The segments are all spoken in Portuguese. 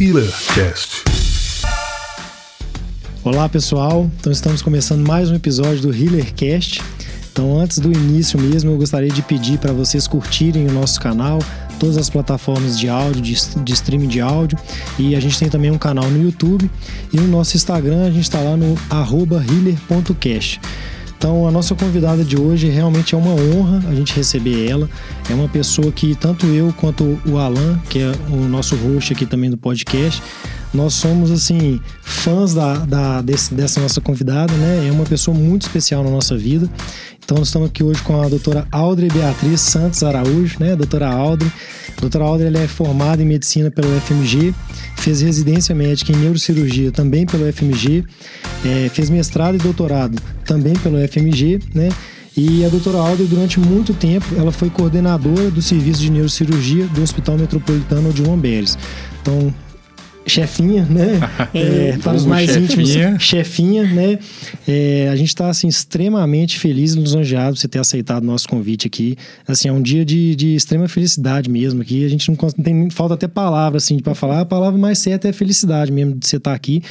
HealerCast. Olá pessoal, então estamos começando mais um episódio do HealerCast. Então, antes do início mesmo, eu gostaria de pedir para vocês curtirem o nosso canal, todas as plataformas de áudio, de, de streaming de áudio. E a gente tem também um canal no YouTube. E no nosso Instagram, a gente está lá no healer.cast. Então, a nossa convidada de hoje realmente é uma honra a gente receber ela. É uma pessoa que tanto eu quanto o Alan, que é o nosso host aqui também do podcast, nós somos, assim, fãs da, da desse, dessa nossa convidada, né? É uma pessoa muito especial na nossa vida. Então, nós estamos aqui hoje com a doutora Audrey Beatriz Santos Araújo, né? Doutora Audrey. Doutora Audrey ela é formada em medicina pelo FMG, fez residência médica em neurocirurgia também pelo FMG, é, fez mestrado e doutorado também pelo FMG, né? E a doutora Audrey, durante muito tempo, ela foi coordenadora do serviço de neurocirurgia do Hospital Metropolitano de Lomberes. Então, chefinha, né? É, para os mais chefinha. íntimos, chefinha, né? É, a gente está assim extremamente feliz e lisonjeado por você ter aceitado o nosso convite aqui. Assim, é um dia de, de extrema felicidade mesmo aqui. A gente não, não tem falta até palavra assim para falar. A palavra mais certa é felicidade mesmo de você estar tá aqui.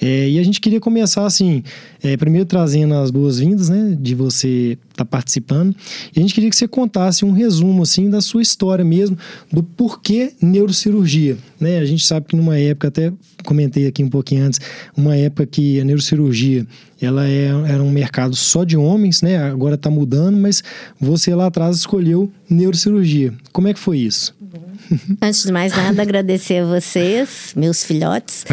É, e a gente queria começar assim, é, primeiro trazendo as boas-vindas, né? De você tá participando. E a gente queria que você contasse um resumo assim da sua história mesmo, do porquê neurocirurgia, né? A gente sabe que numa época, até comentei aqui um pouquinho antes, uma época que a neurocirurgia ela é, era um mercado só de homens, né? Agora está mudando, mas você lá atrás escolheu neurocirurgia. Como é que foi isso? Antes de mais nada, agradecer a vocês, meus filhotes,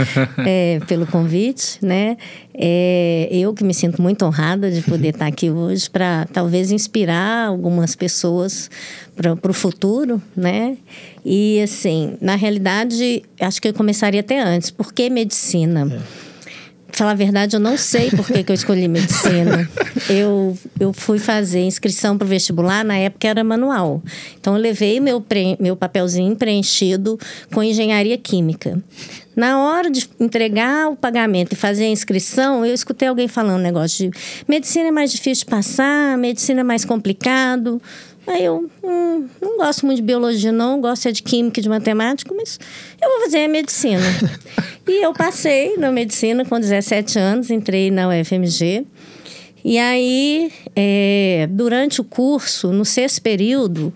é, pelo convite, né? É, eu que me sinto muito honrada de poder estar aqui hoje para talvez inspirar algumas pessoas para o futuro, né? E assim, na realidade, acho que eu começaria até antes. Por que medicina? É falar a verdade, eu não sei por que, que eu escolhi medicina. Eu, eu fui fazer inscrição para o vestibular, na época era manual. Então, eu levei meu, pre, meu papelzinho preenchido com engenharia química. Na hora de entregar o pagamento e fazer a inscrição, eu escutei alguém falando um negócio de medicina é mais difícil de passar, medicina é mais complicado. Aí eu hum, não gosto muito de biologia, não, gosto é de química, de matemática, mas eu vou fazer a medicina. e eu passei na medicina com 17 anos, entrei na UFMG. E aí, é, durante o curso, no sexto período,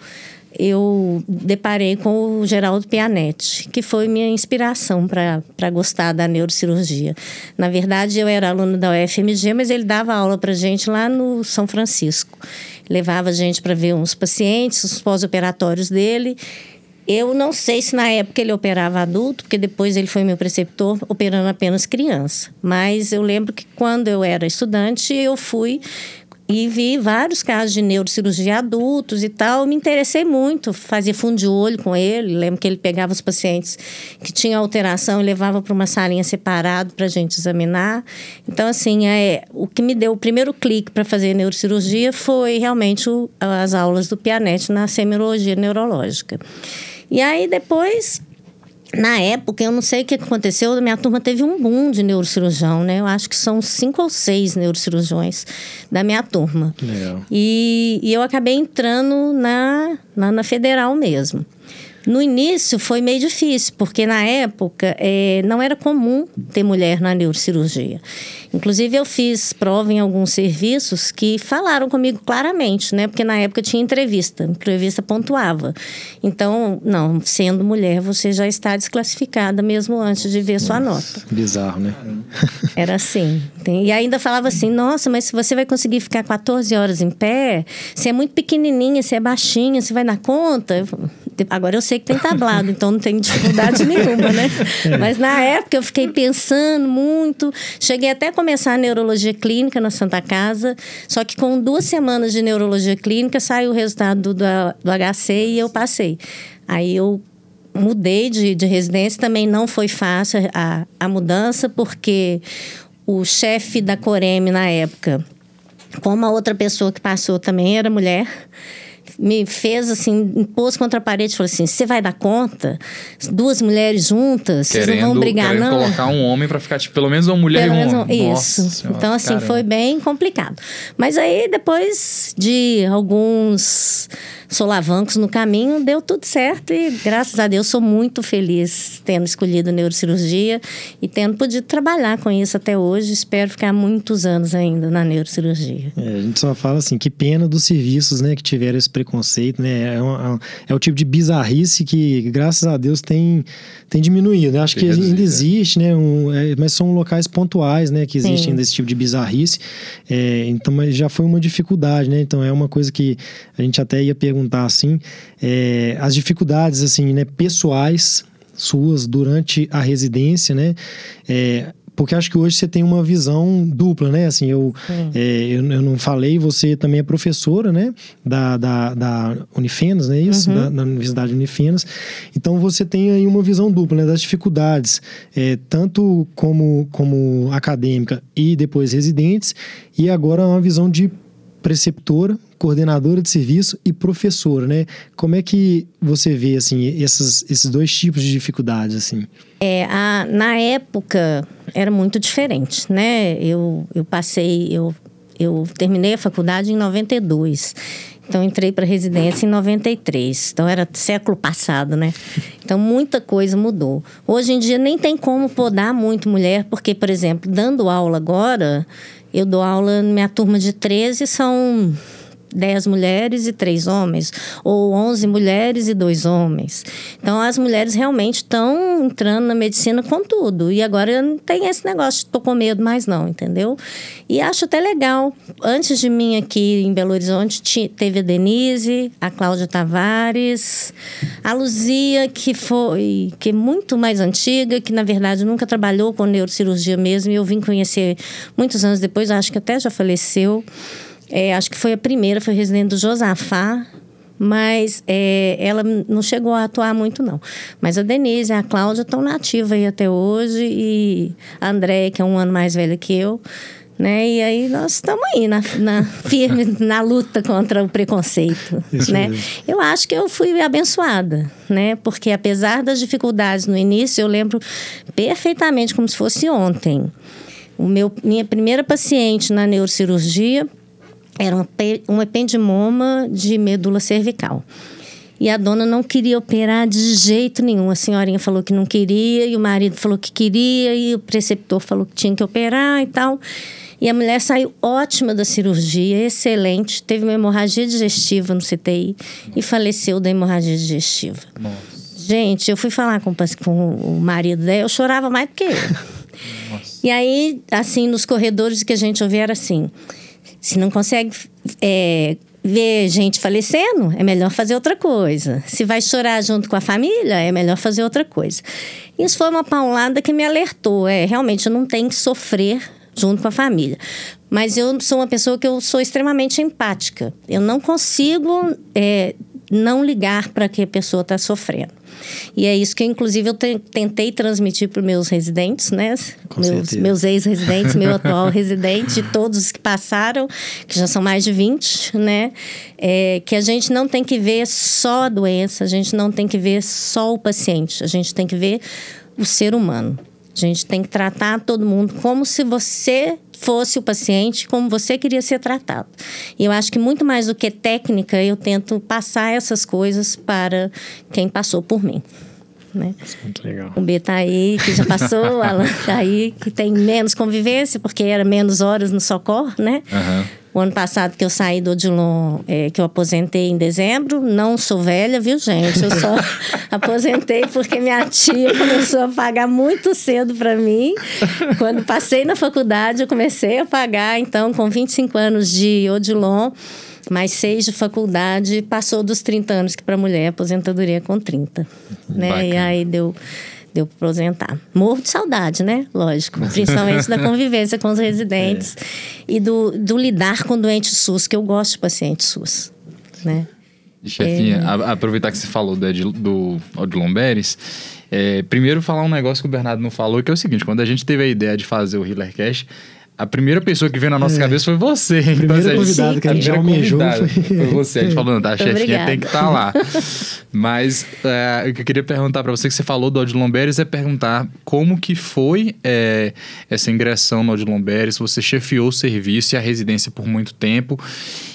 eu deparei com o Geraldo Pianetti, que foi minha inspiração para gostar da neurocirurgia. Na verdade, eu era aluno da UFMG, mas ele dava aula para gente lá no São Francisco. Levava a gente para ver uns pacientes, os pós-operatórios dele. Eu não sei se na época ele operava adulto, porque depois ele foi meu preceptor operando apenas criança. Mas eu lembro que quando eu era estudante, eu fui e vi vários casos de neurocirurgia adultos e tal. Me interessei muito, fazia fundo de olho com ele. Lembro que ele pegava os pacientes que tinham alteração e levava para uma salinha separada para a gente examinar. Então, assim, é, o que me deu o primeiro clique para fazer neurocirurgia foi realmente o, as aulas do Pianet na semiologia neurológica. E aí, depois, na época, eu não sei o que aconteceu, minha turma teve um boom de neurocirurgião, né? Eu acho que são cinco ou seis neurocirurgiões da minha turma. E, e eu acabei entrando na, na, na federal mesmo. No início foi meio difícil, porque na época é, não era comum ter mulher na neurocirurgia. Inclusive, eu fiz prova em alguns serviços que falaram comigo claramente, né? Porque na época tinha entrevista, entrevista pontuava. Então, não, sendo mulher, você já está desclassificada mesmo antes de ver sua nota. Bizarro, né? Era assim. E ainda falava assim: nossa, mas se você vai conseguir ficar 14 horas em pé, você é muito pequenininha, você é baixinha, você vai dar conta? Agora eu sei tem tablado, então não tem dificuldade nenhuma, né? É. Mas na época eu fiquei pensando muito. Cheguei até a começar a neurologia clínica na Santa Casa, só que com duas semanas de neurologia clínica saiu o resultado do, do HC e eu passei. Aí eu mudei de, de residência, também não foi fácil a, a mudança, porque o chefe da Coreme na época, como a outra pessoa que passou também era mulher, me fez assim, impôs contra a parede falou assim: você vai dar conta? Duas mulheres juntas, vocês não vão brigar, não? colocar um homem para ficar, tipo, pelo menos uma mulher pelo e um homem. Isso. Senhora, então, assim, caramba. foi bem complicado. Mas aí, depois de alguns solavancos no caminho, deu tudo certo e graças a Deus sou muito feliz tendo escolhido neurocirurgia e tendo podido trabalhar com isso até hoje. Espero ficar muitos anos ainda na neurocirurgia. É, a gente só fala assim, que pena dos serviços, né, que tiveram esse preconceito, né? É, uma, é o tipo de bizarrice que, graças a Deus, tem, tem diminuído. Eu acho tem que reduzido, ainda existe, né? Um, é, mas são locais pontuais, né, que existem desse tipo de bizarrice. É, então, mas já foi uma dificuldade, né? Então é uma coisa que a gente até ia perguntar assim, é, as dificuldades assim, né, pessoais suas durante a residência, né? É, porque acho que hoje você tem uma visão dupla, né? Assim, eu, é, eu, eu, não falei, você também é professora, né? Da, da, da Unifenas, não é isso? Uhum. Da, da, Universidade Unifenas. Então, você tem aí uma visão dupla, né? Das dificuldades, é, tanto como, como acadêmica e depois residentes, e agora uma visão de preceptora, coordenadora de serviço e professora, né? Como é que você vê assim esses, esses dois tipos de dificuldades assim? É, a, na época era muito diferente, né? Eu, eu passei, eu, eu terminei a faculdade em 92. Então entrei para residência em 93. Então era século passado, né? Então muita coisa mudou. Hoje em dia nem tem como podar muito mulher, porque por exemplo, dando aula agora, eu dou aula na minha turma de 13, são 10 mulheres e 3 homens, ou 11 mulheres e 2 homens. Então, as mulheres realmente estão entrando na medicina com tudo. E agora não tem esse negócio de tô com medo mais não, entendeu? E acho até legal. Antes de mim aqui em Belo Horizonte, teve a Denise, a Cláudia Tavares, a Luzia, que foi que é muito mais antiga, que na verdade nunca trabalhou com neurocirurgia mesmo, e eu vim conhecer muitos anos depois, acho que até já faleceu. É, acho que foi a primeira, foi residente do Josafá, mas é, ela não chegou a atuar muito, não. Mas a Denise e a Cláudia estão nativas aí até hoje, e a Andréia, que é um ano mais velha que eu, né? E aí nós estamos aí na, na firme na luta contra o preconceito, Isso né? Mesmo. Eu acho que eu fui abençoada, né? Porque apesar das dificuldades no início, eu lembro perfeitamente como se fosse ontem. O meu, minha primeira paciente na neurocirurgia era um, um ependimoma de medula cervical. E a dona não queria operar de jeito nenhum. A senhorinha falou que não queria, e o marido falou que queria, e o preceptor falou que tinha que operar e tal. E a mulher saiu ótima da cirurgia, excelente, teve uma hemorragia digestiva no CTI e faleceu da hemorragia digestiva. Nossa. Gente, eu fui falar com, com o marido dela, eu chorava mais do que. Nossa. E aí, assim, nos corredores que a gente ouvia era assim: se não consegue é, ver gente falecendo, é melhor fazer outra coisa. Se vai chorar junto com a família, é melhor fazer outra coisa. Isso foi uma paulada que me alertou. É, realmente, eu não tenho que sofrer junto com a família. Mas eu sou uma pessoa que eu sou extremamente empática. Eu não consigo é, não ligar para que a pessoa está sofrendo. E é isso que, inclusive, eu tentei transmitir para os meus residentes, né? Com meus, meus ex-residentes, meu atual residente, todos os que passaram, que já são mais de 20, né? É, que a gente não tem que ver só a doença, a gente não tem que ver só o paciente, a gente tem que ver o ser humano. A gente tem que tratar todo mundo como se você fosse o paciente como você queria ser tratado. E eu acho que muito mais do que técnica, eu tento passar essas coisas para quem passou por mim. Né? Muito legal. O B tá aí, que já passou, o Alan tá aí, que tem menos convivência, porque era menos horas no socorro, né? Uhum. O ano passado que eu saí do Odilon, é, que eu aposentei em dezembro, não sou velha, viu, gente? Eu só aposentei porque minha tia começou a pagar muito cedo para mim. Quando passei na faculdade, eu comecei a pagar, então, com 25 anos de Odilon, mais seis de faculdade, passou dos 30 anos, que para mulher aposentadoria com 30. Né? E aí deu deu para aposentar. Morro de saudade, né? Lógico. Principalmente da convivência com os residentes é. e do, do lidar com doentes SUS, que eu gosto de paciente SUS, né? Chefinha, é... a, aproveitar que você falou do, do Odilon Beres, é, primeiro falar um negócio que o Bernardo não falou, que é o seguinte, quando a gente teve a ideia de fazer o Healercast, a primeira pessoa que veio na nossa é. cabeça foi você. A primeira então, convidada que a gente já almejou foi... foi você. A gente falou, tá, a chefinha tem que estar tá lá. Mas uh, o que eu queria perguntar para você, que você falou do Odilon Beres, é perguntar como que foi é, essa ingressão no Odilon Beres, você chefiou o serviço e a residência por muito tempo.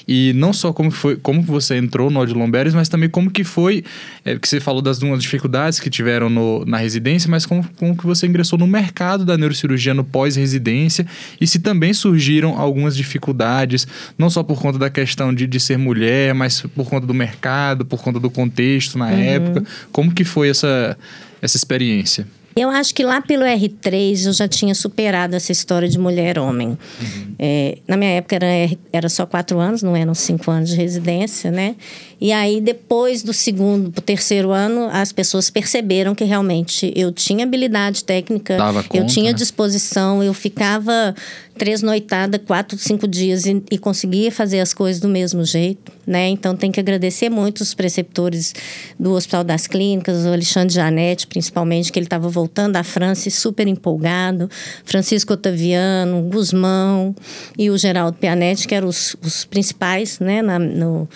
E não só como foi, como você entrou no Odilon Beres, mas também como que foi, é, que você falou das duas dificuldades que tiveram no, na residência, mas como, como que você ingressou no mercado da neurocirurgia no pós-residência e se também surgiram algumas dificuldades, não só por conta da questão de, de ser mulher, mas por conta do mercado, por conta do contexto na uhum. época. Como que foi essa, essa experiência? Eu acho que lá pelo R3 eu já tinha superado essa história de mulher-homem. Uhum. É, na minha época era, era só quatro anos, não eram cinco anos de residência, né? E aí, depois do segundo para o terceiro ano, as pessoas perceberam que realmente eu tinha habilidade técnica, conta, eu tinha né? disposição, eu ficava três noitadas, quatro, cinco dias e, e, conseguia fazer as coisas do mesmo jeito, né? Então, tem que agradecer muito os preceptores do Hospital das Clínicas, o Alexandre Janete, principalmente, que ele estava voltando da França super empolgado, Francisco Otaviano, Guzmão e o Geraldo Pianetti, que eram os, os principais, né, na, no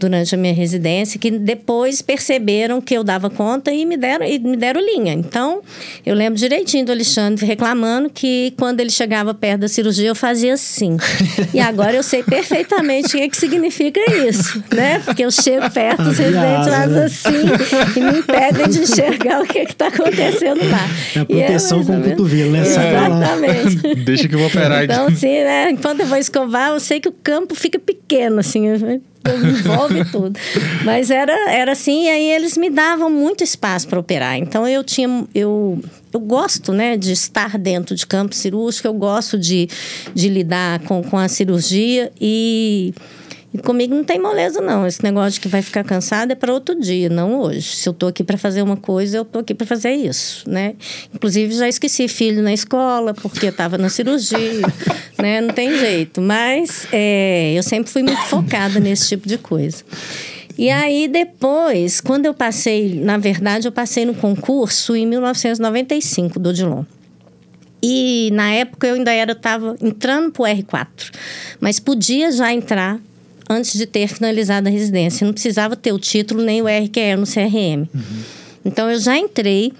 durante a minha residência que depois perceberam que eu dava conta e me deram, e me deram linha. Então, eu lembro direitinho do Alexandre reclamando que quando ele chegava perto da cirurgia eu fazia assim. e agora eu sei perfeitamente o que, é que significa isso, né? Porque eu chego perto, os residentes fazem né? assim e me impedem de enxergar o que é está acontecendo lá. É a proteção com o cotovelo, né? Exatamente. Deixa que eu vou operar então. Então, assim, né? Enquanto eu vou escovar, eu sei que o campo fica pequeno, assim envolve tudo. Mas era, era assim, e aí eles me davam muito espaço para operar. Então eu tinha. Eu, eu gosto né, de estar dentro de campo cirúrgico, eu gosto de, de lidar com, com a cirurgia e. E comigo não tem moleza, não. Esse negócio de que vai ficar cansado é para outro dia, não hoje. Se eu estou aqui para fazer uma coisa, eu estou aqui para fazer isso, né? Inclusive, já esqueci filho na escola, porque estava na cirurgia, né? Não tem jeito. Mas é, eu sempre fui muito focada nesse tipo de coisa. E aí, depois, quando eu passei, na verdade, eu passei no concurso em 1995 do Odilon. E na época eu ainda era, estava entrando para o R4, mas podia já entrar antes de ter finalizado a residência. Não precisava ter o título nem o RQE no CRM. Uhum. Então, eu já entrei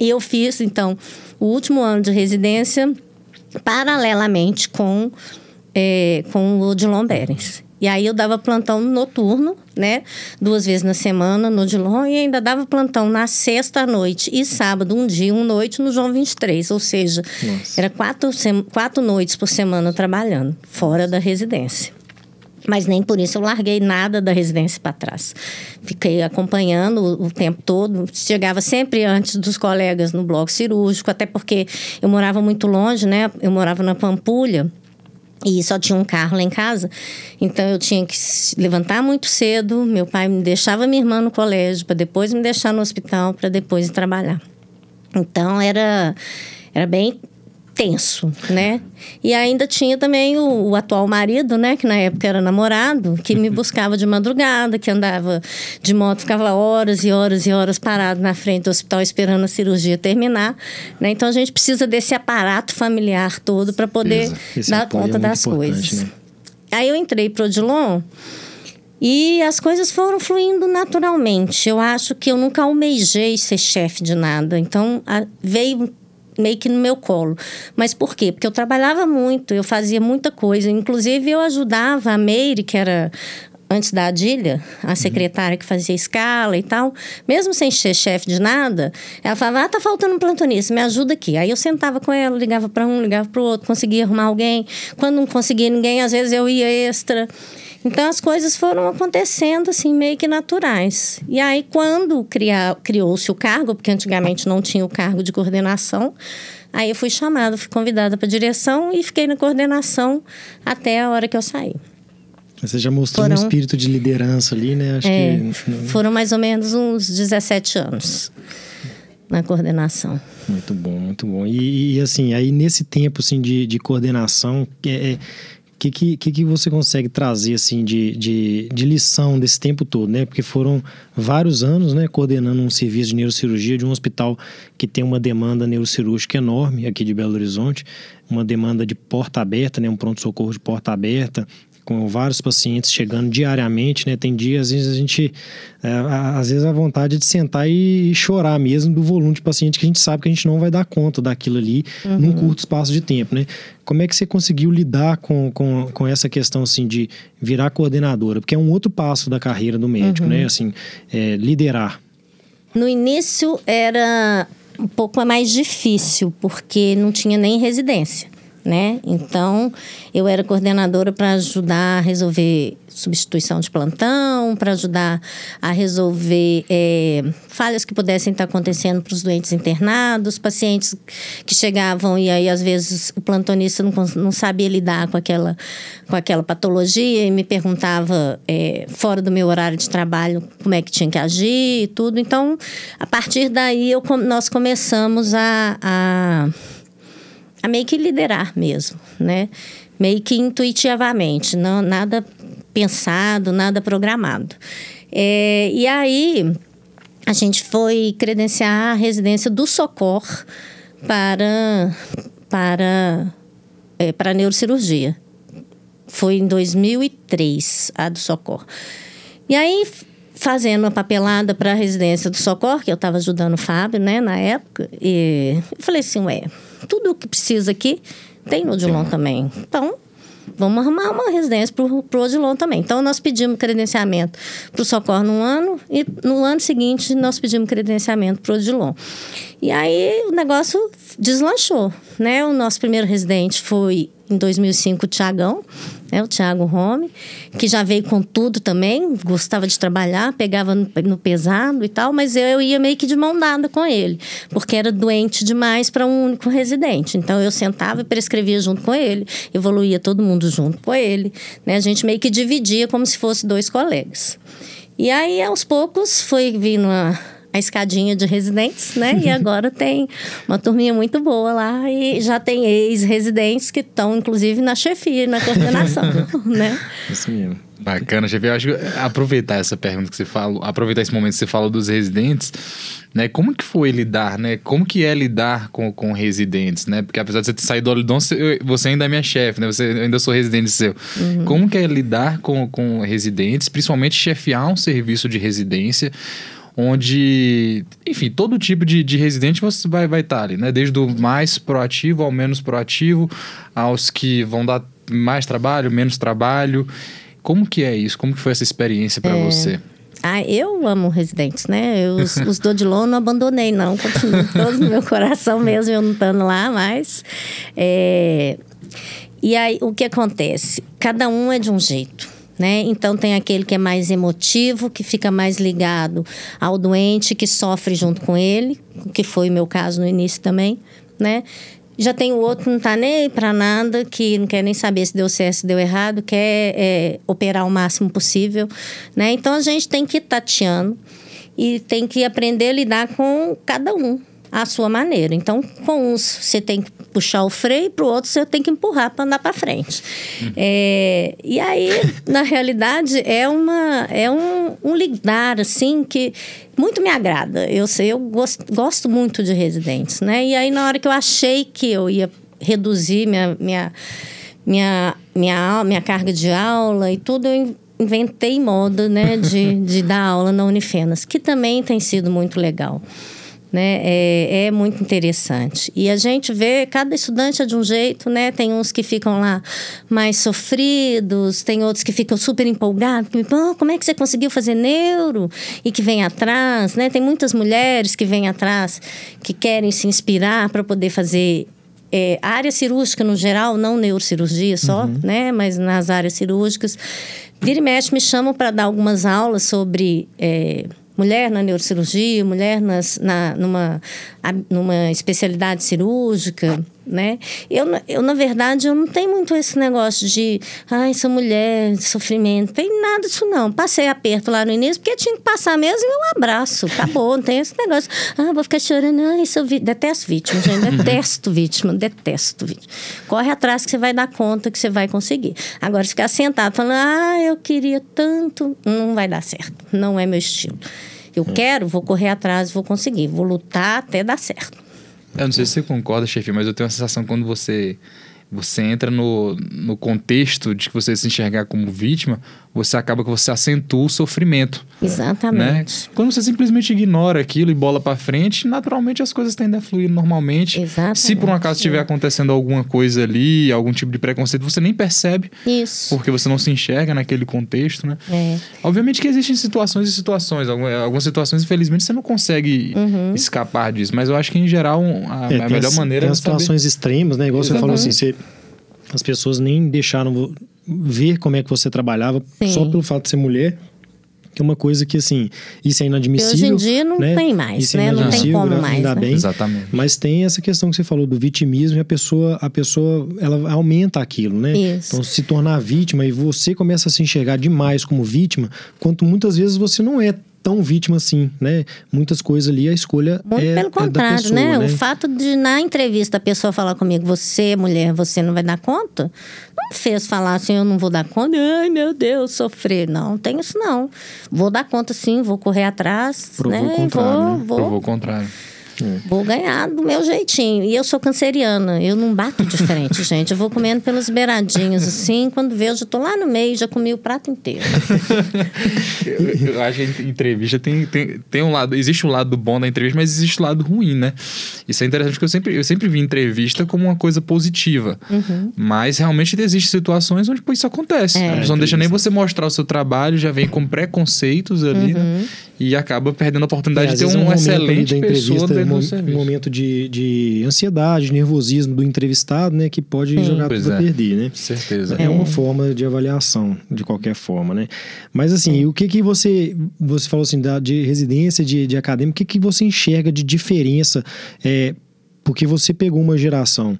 e eu fiz, então, o último ano de residência paralelamente com, é, com o Odilon Berens. E aí eu dava plantão noturno, né? Duas vezes na semana no Odilon e ainda dava plantão na sexta noite e sábado, um dia, uma noite no João 23. Ou seja, Nossa. era quatro, quatro noites por semana trabalhando, fora da residência. Mas nem por isso eu larguei nada da residência para trás. Fiquei acompanhando o, o, tempo todo. Chegava sempre antes dos colegas no bloco cirúrgico, até porque eu morava muito longe, né? Eu morava na Pampulha e só tinha um carro lá em casa. Então eu tinha que levantar muito cedo. Meu pai me deixava minha irmã no colégio para depois me deixar no hospital para depois ir trabalhar. Então era era bem tenso, né? E ainda tinha também o, o, atual marido, né? Que na época era namorado, que me buscava de madrugada, que andava de moto, ficava horas e horas e horas parado na frente do hospital esperando a cirurgia terminar, né? Então a gente precisa desse aparato familiar todo para poder Esse dar conta é das coisas. Né? Aí eu entrei pro Odilon e as coisas foram fluindo naturalmente. Eu acho que eu nunca almejei ser chefe de nada. Então, a, veio meio que no meu colo. Mas por quê? Porque eu trabalhava muito, eu fazia muita coisa. Inclusive, eu ajudava a Meire, que era antes da Adília, a uhum. secretária que fazia escala e tal, mesmo sem ser chefe de nada, ela falava: ah, tá faltando um plantonista, me ajuda aqui. Aí eu sentava com ela, ligava para um, ligava para o outro, conseguia arrumar alguém. Quando não conseguia ninguém, às vezes eu ia extra. Então as coisas foram acontecendo assim meio que naturais. E aí quando criou-se o cargo, porque antigamente não tinha o cargo de coordenação, aí eu fui chamada, fui convidada para direção e fiquei na coordenação até a hora que eu saí. Você já mostrou foram, um espírito de liderança ali, né? Acho é, que... Foram mais ou menos uns 17 anos na coordenação. Muito bom, muito bom. E, e assim, aí nesse tempo assim, de, de coordenação, é, é que, que, que você consegue trazer assim de, de, de, lição desse tempo todo, né? Porque foram vários anos, né, coordenando um serviço de neurocirurgia de um hospital que tem uma demanda neurocirúrgica enorme aqui de Belo Horizonte, uma demanda de porta aberta, né, um pronto socorro de porta aberta, com vários pacientes chegando diariamente, né? Tem dias, às vezes, a gente. É, às vezes a vontade de sentar e chorar mesmo do volume de paciente que a gente sabe que a gente não vai dar conta daquilo ali uhum. num curto espaço de tempo, né? Como é que você conseguiu lidar com, com, com essa questão, assim, de virar coordenadora? Porque é um outro passo da carreira do médico, uhum. né? Assim, é, liderar. No início era um pouco mais difícil, porque não tinha nem residência né? Então, eu era coordenadora para ajudar a resolver substituição de plantão, para ajudar a resolver é, falhas que pudessem estar acontecendo para os doentes internados, pacientes que chegavam e aí às vezes o plantonista não, não sabia lidar com aquela, com aquela patologia e me perguntava é, fora do meu horário de trabalho como é que tinha que agir e tudo. Então, a partir daí eu, nós começamos a, a a meio que liderar mesmo, né? Meio que intuitivamente, não, nada pensado, nada programado. É, e aí a gente foi credenciar a residência do Socor para, para, é, para neurocirurgia. Foi em 2003, a do Socor. E aí, fazendo a papelada para a residência do Socor, que eu estava ajudando o Fábio, né, na época, e eu falei assim, ué, tudo o que precisa aqui tem no Odilon também. Então, vamos arrumar uma residência para o Odilon também. Então, nós pedimos credenciamento para o Socorro no ano e no ano seguinte nós pedimos credenciamento para o Odilon. E aí o negócio deslanchou, né? O nosso primeiro residente foi em 2005 o Tiagão, né, o Tiago Rome, que já veio com tudo também, gostava de trabalhar, pegava no, no, pesado e tal, mas eu ia meio que de mão dada com ele, porque era doente demais para um único residente. Então eu sentava e prescrevia junto com ele, evoluía todo mundo junto com ele, né? A gente meio que dividia como se fosse dois colegas. E aí, aos poucos, foi vindo a a escadinha de residentes, né? E agora tem uma turminha muito boa lá e já tem ex-residentes que estão, inclusive, na chefia, na coordenação, né? Isso mesmo. Bacana, chefe. Eu acho que aproveitar essa pergunta que você falou, aproveitar esse momento que você falou dos residentes, né? Como que foi lidar, né? Como que é lidar com, com residentes, né? Porque apesar de você ter saído do Olidon, você ainda é minha chefe, né? Você ainda sou residente seu. Uhum. Como que é lidar com, com residentes, principalmente chefiar um serviço de residência? Onde, enfim, todo tipo de, de residente você vai, vai estar ali, né? Desde o mais proativo ao menos proativo, aos que vão dar mais trabalho, menos trabalho. Como que é isso? Como que foi essa experiência para é... você? Ah, eu amo residentes, né? Eu, os, os do Odilon não abandonei, não. Continuo todos no meu coração mesmo, eu não estando lá, mas... É... E aí, o que acontece? Cada um é de um jeito né? Então tem aquele que é mais emotivo, que fica mais ligado ao doente, que sofre junto com ele, que foi o meu caso no início também, né? Já tem o outro que não está nem para nada, que não quer nem saber se deu certo, se deu errado, quer é, operar o máximo possível, né? Então a gente tem que ir tateando e tem que aprender a lidar com cada um, à sua maneira. Então, com uns você tem que puxar o freio, para o outro você tem que empurrar para andar para frente. Uhum. É, e aí, na realidade, é, uma, é um, um lidar assim que muito me agrada. Eu sei, eu gosto, gosto muito de residentes, né? E aí, na hora que eu achei que eu ia reduzir minha, minha, minha, minha, minha carga de aula e tudo, eu inventei moda, né, de, de dar aula na Unifenas, que também tem sido muito legal né? É, é, muito interessante. E a gente vê, cada estudante é de um jeito, né? Tem uns que ficam lá mais sofridos, tem outros que ficam super empolgados, que, oh, como é que você conseguiu fazer neuro? E que vem atrás, né? Tem muitas mulheres que vêm atrás, que querem se inspirar para poder fazer é, área cirúrgica no geral, não neurocirurgia só, uhum. né? Mas nas áreas cirúrgicas. Vira e mexe, me chamam para dar algumas aulas sobre... É, mulher na neurocirurgia, mulher nas, na, numa, numa especialidade cirúrgica, né? Eu, eu, na verdade, eu não tenho muito esse negócio de, ai, essa mulher, sofrimento, tem nada disso não. Passei aperto lá no início, porque tinha que passar mesmo e um abraço, acabou, não tem esse negócio. Ah, vou ficar chorando, ai, sou vi... detesto vítima, gente, detesto vítima, detesto vítima. Corre atrás que você vai dar conta que você vai conseguir. Agora, ficar sentado falando, ah, eu queria tanto, não vai dar certo, não é meu estilo. Eu hum. quero, vou correr atrás, vou conseguir, vou lutar até dar certo. Eu não sei se você concorda, chefe, mas eu tenho a sensação quando você você entra no, no contexto de que você se enxergar como vítima, você acaba que você acentua o sofrimento. Exatamente. Né? Quando você simplesmente ignora aquilo e bola para frente, naturalmente as coisas tendem a fluir normalmente. Exatamente. Se por um acaso estiver acontecendo alguma coisa ali, algum tipo de preconceito, você nem percebe. Isso. Porque você não se enxerga naquele contexto, né? É. Obviamente que existem situações e situações. Algumas situações, infelizmente, você não consegue uhum. escapar disso. Mas eu acho que, em geral, a, é, a melhor as, maneira tem é. Tem situações saber... extremas, né? Igual Exatamente. você falou assim, você, as pessoas nem deixaram ver como é que você trabalhava Sim. só pelo fato de ser mulher. Que é uma coisa que, assim, isso é inadmissível. Hoje em dia não né? tem mais, isso né? É não tem como mais. Ainda né? bem. Exatamente. Mas tem essa questão que você falou do vitimismo e a pessoa, a pessoa ela aumenta aquilo, né? Isso. Então, se tornar vítima e você começa a se enxergar demais como vítima, quanto muitas vezes você não é tão vítima assim, né? Muitas coisas ali a escolha Muito é, pelo é contrário, pessoa, né? né? O fato de na entrevista a pessoa falar comigo, você mulher, você não vai dar conta, não me fez falar assim, eu não vou dar conta. Ai, meu Deus, sofrer. Não, não tem isso não. Vou dar conta sim, vou correr atrás, Provou né? o contrário, vou, né? vou, Provou o contrário. Vou ganhar do meu jeitinho. E eu sou canceriana. Eu não bato de frente, gente. Eu vou comendo pelos beiradinhos, assim. Quando vejo, eu tô lá no meio, já comi o prato inteiro. eu, eu, acho que a entrevista tem, tem, tem um lado... Existe um lado bom da entrevista, mas existe o um lado ruim, né? Isso é interessante, porque eu sempre, eu sempre vi entrevista como uma coisa positiva. Uhum. Mas, realmente, existem situações onde pô, isso acontece. É. A pessoa não deixa nem você mostrar o seu trabalho, já vem com preconceitos ali, Uhum. né? E acaba perdendo a oportunidade É, de ter vezes um, um excelente da pessoa entrevista, dentro um, do um momento de, de ansiedade, nervosismo do entrevistado, né? Que pode Sim. jogar tudo a é. perder, né? Certeza. É uma forma de avaliação, de qualquer forma, né? Mas assim, o que que você... Você falou assim, da, de residência, de, de acadêmico, o que que você enxerga de diferença? É, porque você pegou uma geração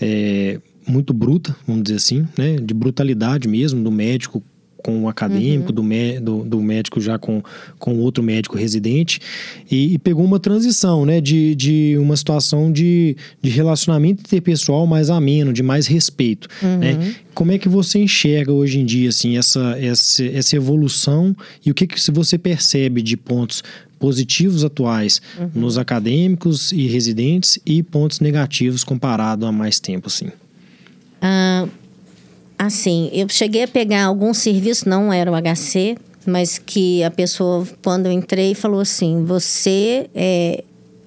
é, muito bruta, vamos dizer assim, né? De brutalidade mesmo, do médico com o acadêmico, do, mé- do, do médico já com, com outro médico residente, e, e pegou uma transição, né, de, de uma situação de, de relacionamento interpessoal mais ameno, de mais respeito, né? Como é que você enxerga hoje em dia, assim, essa, essa, essa evolução e o que, que você percebe de pontos positivos atuais nos acadêmicos e residentes e pontos negativos comparado a mais tempo, assim? Ah, assim, eu cheguei a pegar algum serviço, não era o HC, mas que a pessoa, quando eu entrei, falou assim: você é,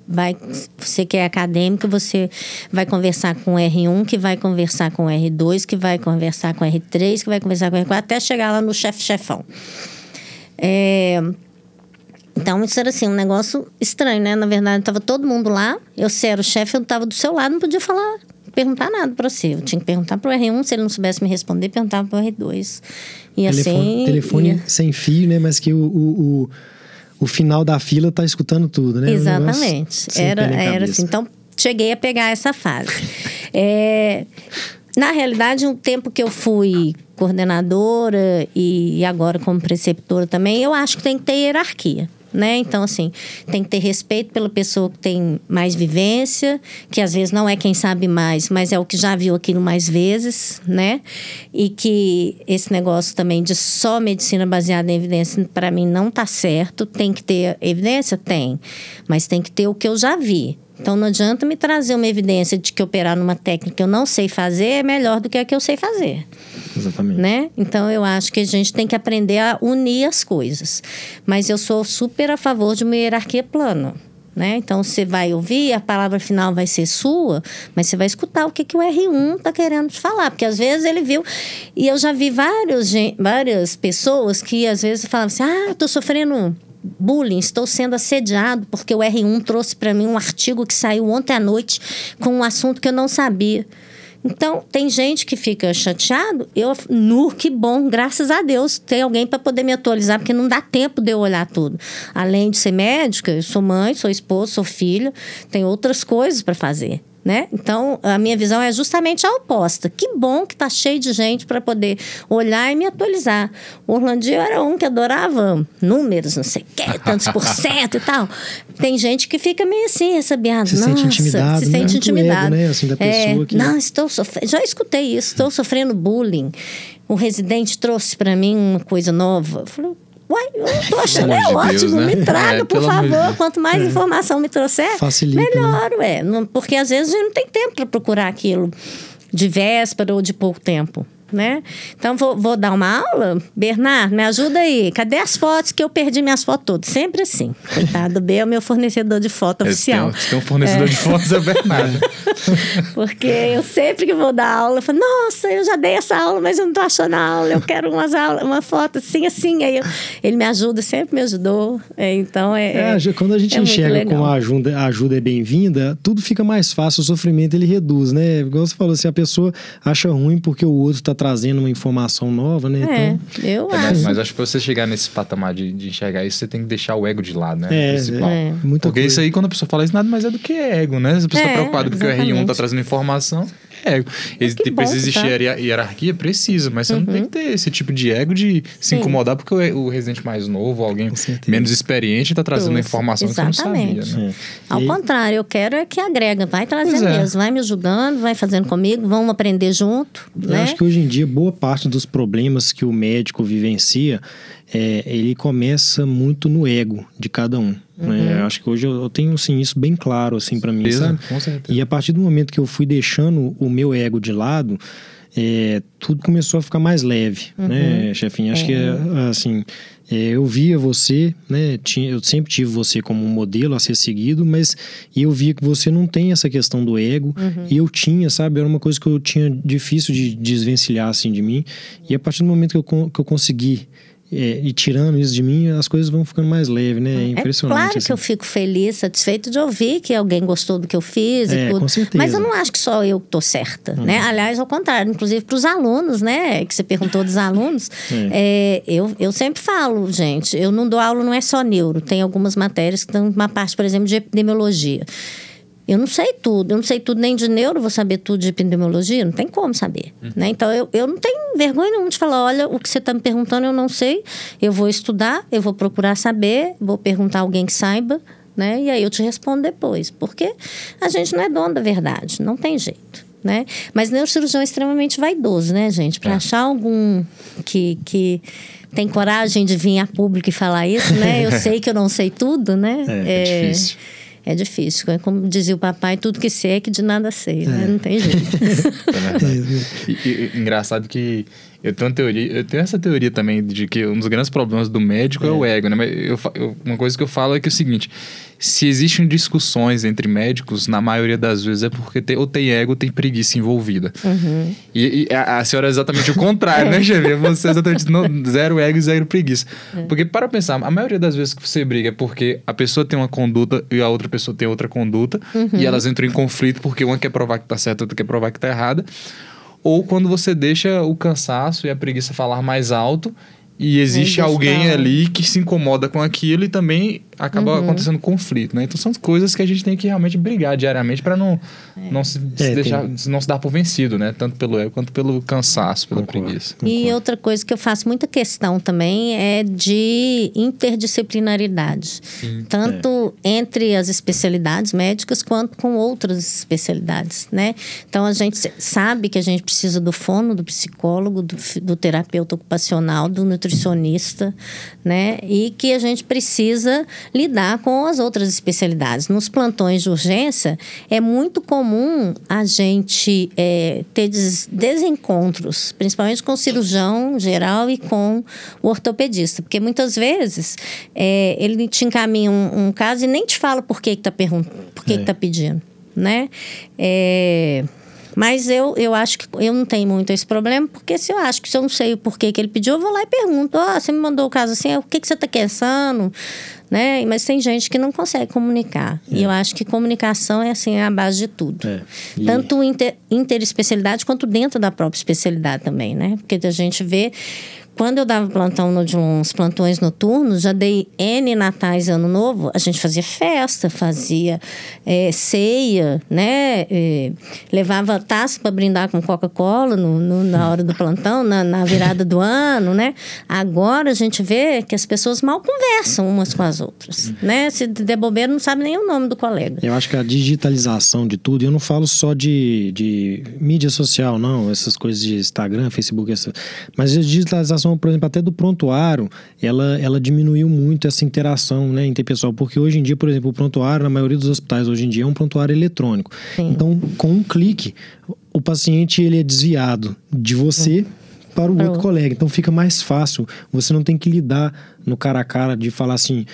vai, você que é acadêmico, você vai conversar com o R1, que vai conversar com o R2, que vai conversar com o R3, que vai conversar com o R4, até chegar lá no chefe-chefão. É, então, isso era assim, um negócio estranho, né? Na verdade, estava todo mundo lá, eu se era o chefe, eu estava do seu lado, não podia falar, perguntar nada para você. Eu tinha que perguntar para o R1, se ele não soubesse me responder, perguntava para o R2. E telefone, assim. telefone ia- sem fio, né? Mas que o, o, o, o final da fila tá escutando tudo, né? Negócio Exatamente. Era, era assim. Então, cheguei a pegar essa fase. É, na realidade, um tempo que eu fui coordenadora e agora como preceptora também, eu acho que tem que ter hierarquia. Né? Então, assim, tem que ter respeito pela pessoa que tem mais vivência, que às vezes não é quem sabe mais, mas é o que já viu aquilo mais vezes, né? E que esse negócio também de só medicina baseada em evidência, para mim, não tá certo. Tem que ter evidência? Tem. Mas tem que ter o que eu já vi. Então, não adianta me trazer uma evidência de que operar numa técnica que eu não sei fazer é melhor do que a que eu sei fazer Exatamente. né? Então eu acho que a gente tem que aprender a unir as coisas. Mas eu sou super a favor de uma hierarquia plana. Né? Então você vai ouvir, a palavra final vai ser sua, mas você vai escutar o que, que o R1 está querendo te falar, porque às vezes ele viu. E eu já vi vários, várias pessoas que às vezes falavam assim: ah, estou sofrendo bullying, estou sendo assediado, porque o R1 trouxe para mim um artigo que saiu ontem à noite com um assunto que eu não sabia. Então, tem gente que fica chateado. Eu, nu, que bom, graças a Deus, tem alguém para poder me atualizar, porque não dá tempo de eu olhar tudo. Além de ser médica, eu sou mãe, sou esposa, sou filha, tem outras coisas para fazer. Né? Então, a minha visão é justamente a oposta. Que bom que tá cheio de gente para poder olhar e me atualizar. O Orlandinho era um que adorava números, não sei o quê, tantos por cento e tal. Tem gente que fica meio assim, ressabiado. Se sente Nossa, intimidado, se né? sente Muito intimidado. ego, né? Assim, da pessoa que- Não, estou sofrendo. Já escutei isso, estou sofrendo bullying. O residente trouxe para mim uma coisa nova. Eu falei, uai, eu tô achando é de ótimo, Deus, né? me traga, É, por de favor. Quanto mais informação me trouxer, Facilita, melhor, ué. Não- Porque às vezes a gente não tem tempo para procurar aquilo. de véspera ou de pouco tempo né? Então, vou, vou dar uma aula. Bernardo, me ajuda aí. Cadê as fotos que eu perdi minhas fotos todas? Sempre assim. Coitado, B é o meu fornecedor de foto oficial. Tem, tem um fornecedor é. de fotos, é Bernardo. Porque eu sempre que vou dar aula, eu falo, nossa, eu já dei essa aula, mas eu não tô achando a aula. Eu quero umas aulas, uma foto assim, assim. Aí eu, ele me ajuda, sempre me ajudou. É, então, é, é, Quando a gente é enxerga como a ajuda, a ajuda é bem-vinda, tudo fica mais fácil, o sofrimento ele reduz, né? Igual você falou, se a pessoa acha ruim porque o outro tá trazendo uma informação nova, né? É, então, eu é, acho. Mas, mas, acho que pra você chegar nesse patamar de, de, enxergar isso, você tem que deixar o ego de lado, né? É, principal. É. Muita Porque coisa. isso aí, quando a pessoa fala isso, nada mais é do que ego, né? Se a pessoa é, tá preocupada porque o R1 tá trazendo informação, é ego. Existe, precisa existir tá. hierarquia? Precisa, mas você uhum. não tem que ter esse tipo de ego de se Sim. incomodar porque o, residente mais novo, alguém menos experiente, tá trazendo Isso. informação exatamente. que você não sabia, né? Ao e... contrário, eu quero é que agrega, vai trazer é. mesmo, vai me ajudando, vai fazendo comigo, vamos aprender junto. Eu né? acho que hoje em dia, boa parte dos problemas que o médico vivencia, é, ele começa muito no ego de cada um. Uhum. Eu acho que hoje eu, tenho assim, isso bem claro assim para mim, sabe? Com certeza. E a partir do momento que eu fui deixando o meu ego de lado, é, tudo começou a ficar mais leve, uhum. né, chefinho? Acho é. que, assim, é, eu via você, né, tinha, eu sempre tive você como um modelo a ser seguido, mas eu via que você não tem essa questão do ego, uhum. e eu tinha, sabe? Era uma coisa que eu tinha difícil de desvencilhar, assim, de mim, e a partir do momento que eu, que eu consegui é, e tirando isso de mim, as coisas vão ficando mais leves, né? É, é impressionante. É claro assim. que eu fico feliz, satisfeito de ouvir que alguém gostou do que eu fiz é. Com certeza. Mas eu não acho que só eu tô certa, uhum. né? Aliás, ao contrário, inclusive para os alunos, né? Que você perguntou dos alunos, é. é. eu, eu sempre falo, gente, eu não dou aula, não é só neuro, tem algumas matérias que estão uma parte, por exemplo, de epidemiologia. Eu não sei tudo, eu não sei tudo nem de neuro, vou saber tudo de epidemiologia, não tem como saber. Uhum. Né? Então, eu, eu não tenho vergonha nenhuma de falar: olha, o que você está me perguntando eu não sei, eu vou estudar, eu vou procurar saber, vou perguntar a alguém que saiba, né? e aí eu te respondo depois. Porque a gente não é dono da verdade, não tem jeito. Né? Mas neurocirurgião é extremamente vaidoso, né, gente? Para é. achar algum que, que tem coragem de vir a público e falar isso, né? Eu sei que eu não sei tudo, né? É, é, é difícil é difícil. É como dizia o papai, tudo que sei é que de nada sei, né? É. Não tem jeito. É e, e, engraçado que eu tenho uma teoria, eu tenho essa teoria também de que um dos grandes problemas do médico é, é o ego, né? Mas eu, eu, uma coisa que eu falo é que é o seguinte: se existem discussões entre médicos, na maioria das vezes é porque tem, ou tem ego ou tem preguiça envolvida. Uhum. E, e a, a, senhora é exatamente o contrário, né, Gêmea? Você é exatamente no, zero ego e zero preguiça. É. Porque, para pensar, a maioria das vezes que você briga é porque a pessoa tem uma conduta e a outra pessoa tem outra conduta, uhum. e elas entram em conflito porque uma quer provar que tá certa, outra quer provar que tá errada ou quando você deixa o cansaço e a preguiça falar mais alto e existe alguém ali que se incomoda com aquilo e também acaba uhum. acontecendo conflito, né? Então são coisas que a gente tem que realmente brigar diariamente para não, é. não se, se é, deixar, tem... não se dar por vencido, né? Tanto pelo ego quanto pelo cansaço, pela Concordo. preguiça. Concordo. E outra coisa que eu faço muita questão também é de interdisciplinaridade, Sim. tanto é. entre as especialidades médicas quanto com outras especialidades, né? Então a gente sabe que a gente precisa do fono, do psicólogo, do, do terapeuta ocupacional, do nutricionista, né? E que a gente precisa lidar com as outras especialidades. Nos plantões de urgência, é muito comum a gente é, ter des desencontros, principalmente com o cirurgião geral e com o ortopedista, porque muitas vezes é, ele te encaminha um, um, caso e nem te fala por que está perguntando, por que é. está pedindo, né? É, mas eu, eu acho que eu não tenho muito esse problema, porque se eu acho que se eu não sei o porquê que ele pediu, eu vou lá e pergunto: Ó, oh, você me mandou o caso assim, o que, que você está pensando? Né? Mas tem gente que não consegue comunicar. É. E eu acho que comunicação é assim é a base de tudo. É. E... Tanto inter, interespecialidade quanto dentro da própria especialidade também, né? Porque a gente vê quando eu dava plantão no, de uns plantões noturnos, já dei N natais ano novo, a gente fazia festa, fazia é, ceia, né? É, levava taça para brindar com Coca-Cola na hora do plantão, na, na, virada do ano, né? Agora a gente vê que as pessoas mal conversam umas com as outras, né? Se der bobeira, não sabe nem o nome do colega. Eu acho que a digitalização de tudo, eu não falo só de, de mídia social, não, essas coisas de Instagram, Facebook, essa, mas a digitalização por exemplo, até do prontuário, ela, ela diminuiu muito essa interação né, interpessoal, porque hoje em dia, por exemplo, o prontuário, na maioria dos hospitais hoje em dia, é um prontuário eletrônico. Sim. Então, com um clique, o paciente ele é desviado de você para o outro colega. Então fica mais fácil. Você não tem que lidar no cara a cara de falar assim.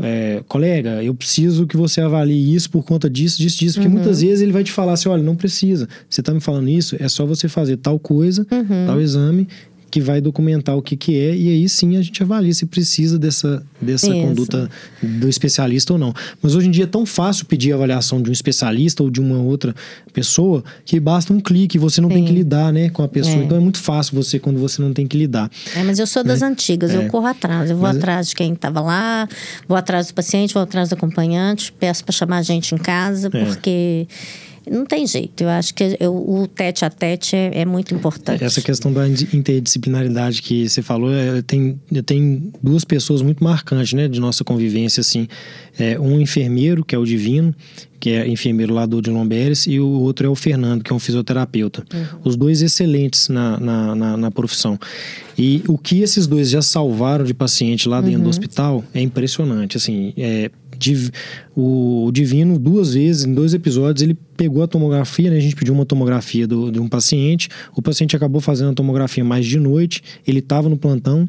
É, colega, eu preciso que você avalie isso por conta disso, disso, disso. Porque uhum. muitas vezes ele vai te falar assim: olha, não precisa. Você está me falando isso, é só você fazer tal coisa, uhum. tal exame, que vai documentar o que, que é, e aí sim a gente avalia se precisa dessa, dessa conduta do especialista ou não. Mas hoje em dia é tão fácil pedir a avaliação de um especialista ou de uma outra pessoa que basta um clique, você não sim. tem que lidar né, com a pessoa. É. Então é muito fácil você quando você não tem que lidar. É, mas eu sou das né? antigas, é. eu corro atrás. Eu vou mas... atrás de quem estava lá, vou atrás do paciente, vou atrás do acompanhante, peço para chamar a gente em casa, é. porque não tem jeito. Eu acho que eu, o tete a tete é, é, muito importante. Essa questão da interdisciplinaridade que você falou, é, tem, duas pessoas muito marcantes, né, de nossa convivência, assim. É, um enfermeiro, que é o Divino, que é enfermeiro lá do de Lomberes, e o outro é o Fernando, que é um fisioterapeuta. Uhum. Os dois excelentes na, na, na, na, profissão. E o que esses dois já salvaram de paciente lá dentro uhum. do hospital é impressionante. Assim, é, o Divino, duas vezes, em dois episódios, ele pegou a tomografia, né? A gente pediu uma tomografia do, de um paciente. O paciente acabou fazendo a tomografia mais de noite. Ele estava no plantão.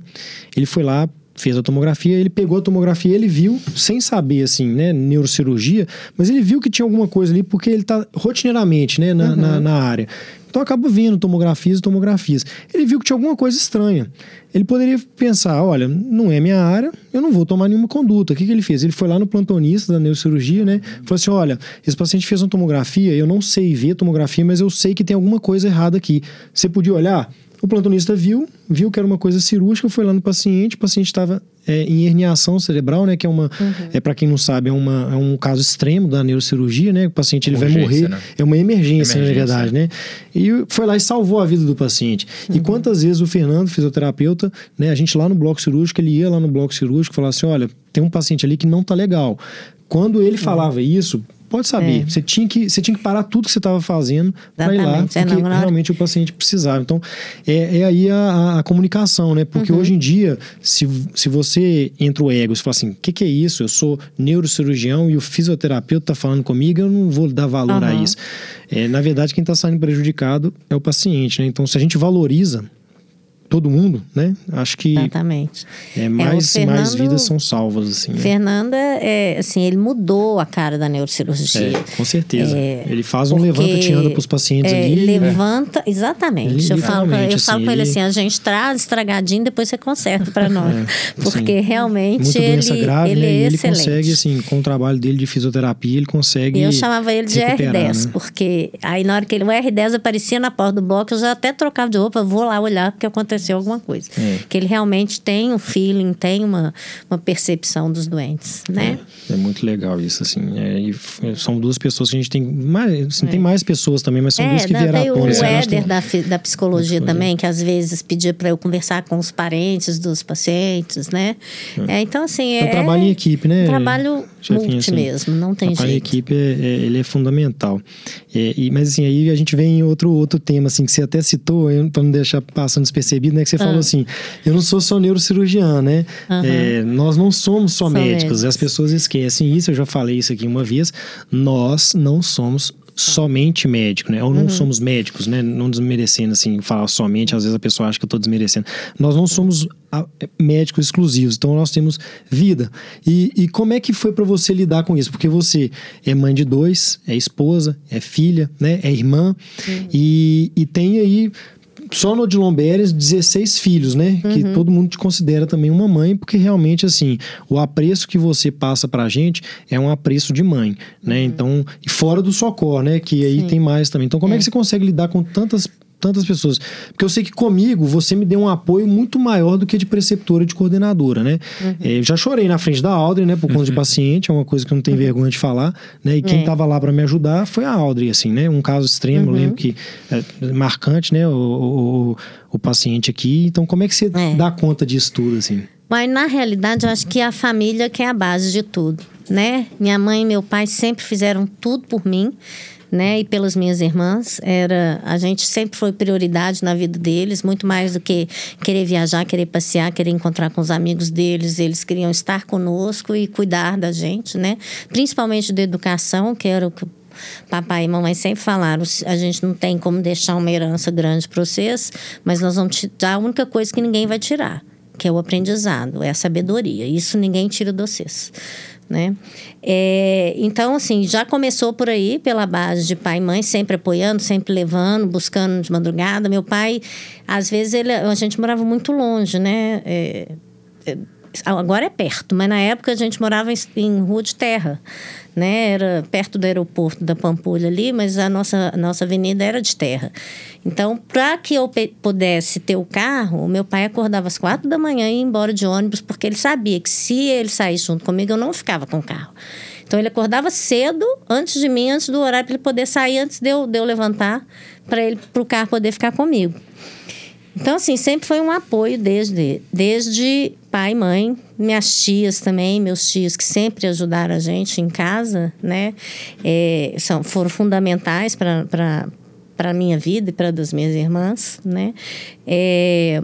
Ele foi lá, fez a tomografia, ele pegou a tomografia, ele viu, sem saber, assim, né, neurocirurgia, mas ele viu que tinha alguma coisa ali, porque ele está rotineiramente, né, na, uhum. na, na, área. Então acaba vendo tomografias e tomografias. Ele viu que tinha alguma coisa estranha. Ele poderia pensar: olha, não é minha área, eu não vou tomar nenhuma conduta. O que, que ele fez? Ele foi lá no plantonista da neurocirurgia, né? Falou assim: olha, esse paciente fez uma tomografia, eu não sei ver tomografia, mas eu sei que tem alguma coisa errada aqui. Você podia olhar? O plantonista viu, viu que era uma coisa cirúrgica, foi lá no paciente, o paciente estava é, em herniação cerebral, né? Que é uma, uhum. é para quem não sabe, é, uma, é um caso extremo da neurocirurgia, né? O paciente ele vai morrer, né? é uma emergência, emergência, na verdade, né? E foi lá e salvou a vida do paciente. Uhum. E quantas vezes o Fernando, fisioterapeuta, né? A gente lá no bloco cirúrgico, ele ia lá no bloco cirúrgico e falava assim, olha, tem um paciente ali que não tá legal. Quando ele uhum. falava isso, Pode saber. É. Você, tinha que, você tinha que parar tudo que você estava fazendo para ir lá, é, porque é, não, realmente o paciente precisava. Então, é, é aí a, a, comunicação, né? Porque uhum. hoje em dia, se, se você entra o ego e fala assim, o que, que, é isso? Eu sou neurocirurgião e o fisioterapeuta está falando comigo, eu não vou dar valor uhum. a isso. É, na verdade, quem está saindo prejudicado é o paciente, né? Então, se a gente valoriza todo mundo, né? Acho que Exatamente. É, mais, é, Fernando, mais vidas são salvas, assim. Né? Fernanda, é, assim, ele mudou a cara da neurocirurgia. É, com certeza. É, ele faz um levanta-te anda para os pacientes é, ali. Né? Levanta, exatamente. Ele, eu falo, eu assim, falo com ele, ele assim, a gente traz estragadinho, depois você conserta para nós. É, porque assim, realmente ele, grave, ele né? é ele consegue, assim, com o trabalho dele de fisioterapia, ele consegue Eu chamava ele de R10, né? porque aí na hora que ele, o R10 aparecia na porta do bloco, eu já até trocava de roupa, vou lá olhar, porque aconteceu aconteceu alguma coisa. É. Que ele realmente tem um feeling, tem uma, uma percepção dos doentes, né? É, é muito legal isso, assim. É, são duas pessoas que a gente tem mais, assim, tem é. mais pessoas também, mas são duas que vieram tem o Éder da, da psicologia também, que às vezes pedia para eu conversar com os parentes dos pacientes, né? É. então, assim... É, um trabalho em equipe, né? trabalho multi assim, mesmo, não tem jeito. A equipe, ele é fundamental. e, mas, assim, aí a gente vem em outro, outro tema, assim, que você até citou, para não deixar passando despercebido, né? Que você falou ah. assim, eu não sou só neurocirurgião, né? Uhum. É, nós não somos só médicos. médicos. As pessoas esquecem isso, eu já falei isso aqui uma vez. Nós não somos somente médico, né? Ou não uhum. somos médicos, né? Não desmerecendo, assim, falar somente, às vezes a pessoa acha que eu estou desmerecendo. Nós não somos médicos exclusivos, então nós temos vida. E, e como é que foi para você lidar com isso? Porque você é mãe de dois, é esposa, é filha, né? É irmã, uhum. e, e tem aí só no Odilon Beres, 16 filhos, né? Uhum. Que todo mundo te considera também uma mãe, porque realmente, assim, o apreço que você passa pra gente é um apreço de mãe, né? Uhum. Então, e fora do socorro, né? Que aí Sim. tem mais também. Então, como é. é que você consegue lidar com tantas tantas pessoas. Porque eu sei que comigo você me deu um apoio muito maior do que de preceptora de coordenadora, né? Uhum. É, já chorei na frente da Audrey, né? Por conta uhum. de paciente, é uma coisa que eu não tenho uhum. vergonha de falar, né? E quem estava é. lá para me ajudar foi a Audrey, assim, né? Um caso extremo, eu uhum. lembro que é marcante, né? O, o, o, paciente aqui. Então, como é que você é. dá conta disso tudo, assim? Mas, na realidade, eu acho que a família que é a base de tudo, né? Minha mãe e meu pai sempre fizeram tudo por mim né, e pelas minhas irmãs. Era, a gente sempre foi prioridade na vida deles, muito mais do que querer viajar, querer passear, querer encontrar com os amigos deles. Eles queriam estar conosco e cuidar da gente, né? Principalmente da educação, que era o que papai e mamãe sempre falaram: a gente não tem como deixar uma herança grande para vocês, mas nós vamos te dar a única coisa que ninguém vai tirar, que é o aprendizado, é a sabedoria. Isso ninguém tira de vocês. Né? É, então, assim, já começou por aí, pela base de pai e mãe, sempre apoiando, sempre levando, buscando de madrugada. Meu pai, às vezes, ele, a gente morava muito longe, né? É, é, agora é perto, mas na época a gente morava em, em rua de terra né? Era perto do aeroporto da Pampulha ali, mas a nossa, a nossa avenida era de terra. Então, para que eu pudesse ter o carro, meu pai acordava às quatro da manhã e ia embora de ônibus, porque ele sabia que se ele saísse junto comigo, eu não ficava com o carro. Então, ele acordava cedo, antes de mim, antes do horário, para ele poder sair, antes de eu, de eu levantar, para ele para o carro poder ficar comigo. Então, assim, sempre foi um apoio desde, desde pai, mãe, minhas tias também, meus tios que sempre ajudaram a gente em casa, né? É, são, foram fundamentais para a minha vida e para das minhas irmãs, né? É,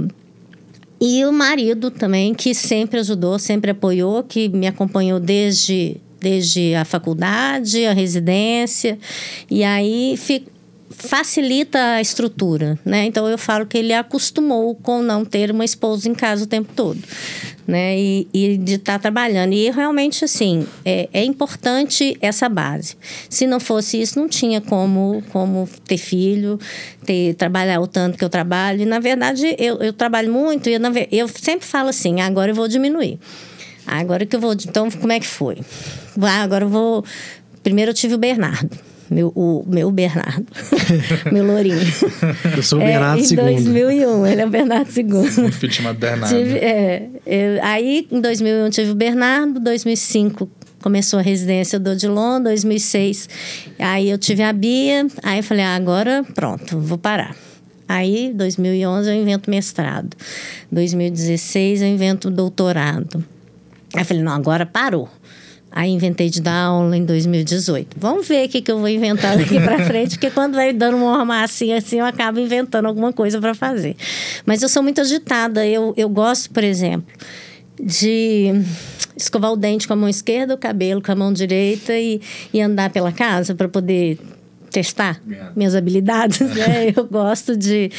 e o marido também, que sempre ajudou, sempre apoiou, que me acompanhou desde desde a faculdade, a residência. E aí facilita a estrutura, né? Então eu falo que ele acostumou com não ter uma esposa em casa o tempo todo, né? E, e de estar tá trabalhando. E realmente assim é, é, importante essa base. Se não fosse isso, não tinha como como ter filho, ter trabalhar o tanto que eu trabalho. E na verdade eu, eu trabalho muito e eu, eu sempre falo assim, agora eu vou diminuir. Agora que eu vou, então como é que foi? Ah, agora eu vou. Primeiro eu tive o Bernardo meu, o meu Bernardo, meu lourinho. Eu sou o Bernardo é, II. Em 2001, ele é o Bernardo II. Um filho chamado Bernardo. Tive, é, eu, aí, em 2001, tive o Bernardo, 2005 começou a residência do Odilon, 2006. Aí eu tive a Bia, aí eu falei, ah, agora pronto, vou parar. Aí, 2011, eu invento mestrado. 2016, eu invento doutorado. Aí eu falei, não, agora parou. Aí inventei de dar aula em 2018. Vamos ver o que, que eu vou inventar daqui para frente, porque quando vai dando uma armacinha assim, eu acabo inventando alguma coisa para fazer. Mas eu sou muito agitada. Eu, eu gosto, por exemplo, de escovar o dente com a mão esquerda, o cabelo com a mão direita e, e andar pela casa para poder testar minhas habilidades, né? Eu gosto de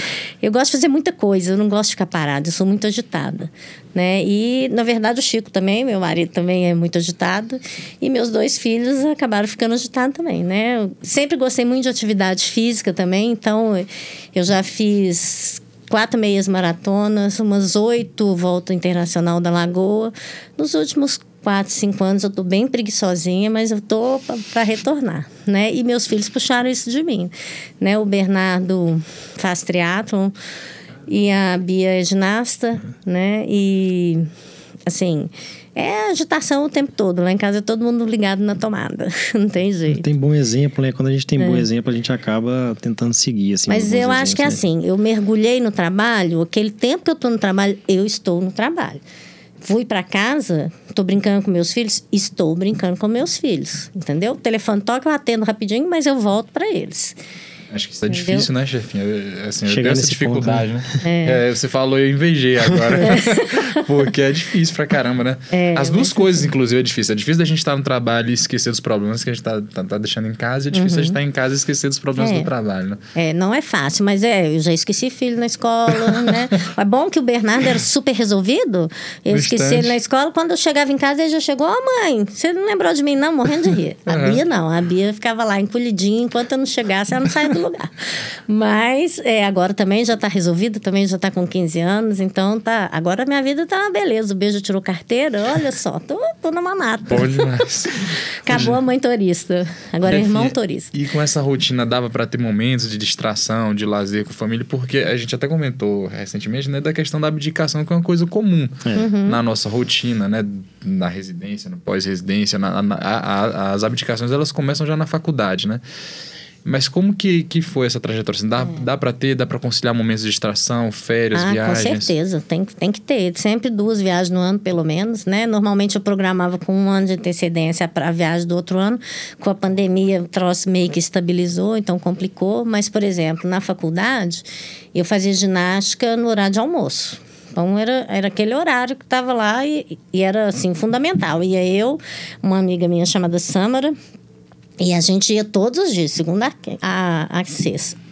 eu gosto de fazer muita coisa, eu não gosto de ficar parada, eu sou muito agitada, né? E na verdade o Chico também, meu marido também é muito agitado e meus dois filhos acabaram ficando agitados também, né? Eu sempre gostei muito de atividade física também, então eu já fiz quatro meias maratonas, umas oito volta internacional da Lagoa. Nos últimos quatro, cinco anos eu tô bem preguiçosinha, mas eu tô para retornar, né? E meus filhos puxaram isso de mim, né? O Bernardo faz triatlon e a Bia é ginasta, né? E assim, é agitação o tempo todo. Lá em casa é todo mundo ligado na tomada. Não tem jeito. Tem bom exemplo, né? Quando a gente tem é. bom exemplo, a gente acaba tentando seguir, assim. Mas eu acho que é né? assim, eu mergulhei no trabalho, aquele tempo que eu tô no trabalho, eu estou no trabalho. Fui para casa, estou brincando com meus filhos, estou brincando com meus filhos, entendeu? O telefone toca, eu atendo rapidinho, mas eu volto para eles. Acho que isso é Entendeu? difícil, né, chefinha? Assim, Chegar eu tenho essa dificuldade, ponto, né? né? É. É, você falou, eu invejei agora. É. Porque é difícil pra caramba, né? É, As duas coisas, difícil. inclusive, é difícil. É difícil da gente estar no trabalho e esquecer dos problemas que a gente tá, tá, tá deixando em casa. E é difícil uhum. a gente estar em casa e esquecer dos problemas do é. trabalho, né? É, não é fácil, mas é, eu já esqueci filho na escola, né? É bom que o Bernardo era super resolvido. Eu Bastante. esqueci ele na escola. Quando eu chegava em casa, ele já chegou, ó oh, mãe, você não lembrou de mim, não? Morrendo de rir. A uhum. Bia não. A Bia ficava lá encolhidinha. Enquanto eu não chegasse, ela não saía do lugar. Mas é, agora também já está resolvido, também já está com 15 anos, então tá. Agora minha vida tá uma beleza. O beijo tirou carteira, olha só, tô, tô na mamata. Bom demais. Acabou a mãe turista. Agora é irmão turista. E com essa rotina dava para ter momentos de distração, de lazer com a família, porque a gente até comentou recentemente, né, da questão da abdicação, que é uma coisa comum é. uhum. na nossa rotina, né? Na residência, no pós-residência, na, na, a, as abdicações elas começam já na faculdade, né? Mas como que, que foi essa trajetória? Assim, dá, é. dá para ter, dá para conciliar momentos de distração, férias, ah, viagens? Com certeza, tem, tem que ter. Sempre duas viagens no ano, pelo menos, né? Normalmente eu programava com um ano de antecedência para a viagem do outro ano. Com a pandemia, o troço meio que estabilizou, então complicou. Mas, por exemplo, na faculdade, eu fazia ginástica no horário de almoço. Então, era, era aquele horário que estava lá e, e, era, assim, fundamental. Ia eu, uma amiga minha chamada Samara, E a gente ia todos os dias, segunda a, a sexta.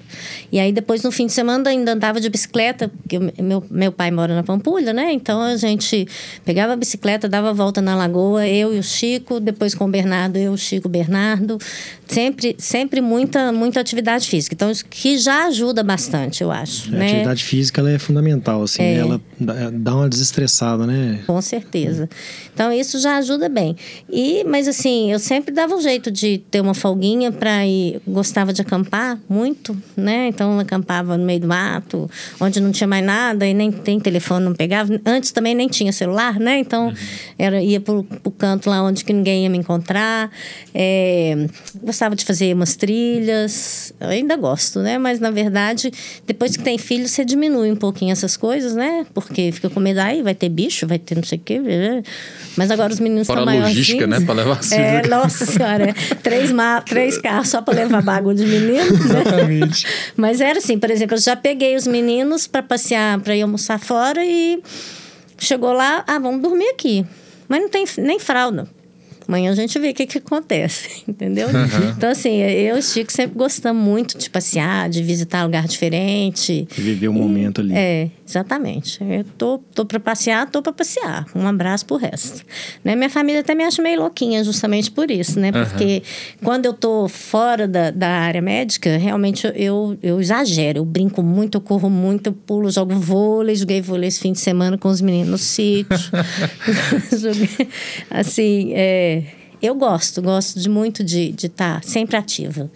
E aí depois no fim de semana ainda andava de bicicleta, porque meu, meu pai mora na Pampulha, né? Então a gente pegava a bicicleta, dava a volta na lagoa, eu e o Chico, depois com o Bernardo, eu, o Chico, o Bernardo. Sempre, sempre muita, muita atividade física. Então, isso que já ajuda bastante, eu acho. A né? atividade física ela é fundamental, assim, É. ela dá uma desestressada, né? Com certeza. Então, isso já ajuda bem. E, mas assim, eu sempre dava um jeito de ter uma folguinha para ir. Gostava de acampar muito, né? Então, eu acampava no meio do mato, onde não tinha mais nada e nem tem telefone, não pegava. Antes também nem tinha celular, né? Então, era, ia pro, pro canto lá onde que ninguém ia me encontrar. É, gostava de fazer umas trilhas. Eu ainda gosto, né? Mas, na verdade, depois que tem filho, você diminui um pouquinho essas coisas, né? Porque fica com medo, aí vai ter bicho, vai ter não sei o quê. Mas agora os meninos Fora estão a maiorzinhos. logística, né? Pra levar assim. É, nossa senhora, é. três, ma três carros só para levar bagulho de meninos, né? Exatamente. Mas era assim, por exemplo, eu já peguei os meninos para passear, para ir almoçar fora e chegou lá, ah, vamos dormir aqui. Mas não tem nem fralda. Amanhã a gente vê o que, que acontece, entendeu? Então, assim, eu e o Chico sempre gostamos muito de passear, de visitar lugar diferente. Viver o momento ali. É, exatamente. Eu tô, tô para passear, tô para passear. Um abraço pro resto. Né? Minha família até me acha meio louquinha justamente por isso, né? Porque quando eu tô fora da, da área médica, realmente eu, eu, eu exagero. Eu brinco muito, eu corro muito, eu pulo, jogo vôlei. Joguei vôlei esse fim de semana com os meninos no sítio. Joguei, assim, é, eu gosto, gosto de muito de estar tá sempre ativa.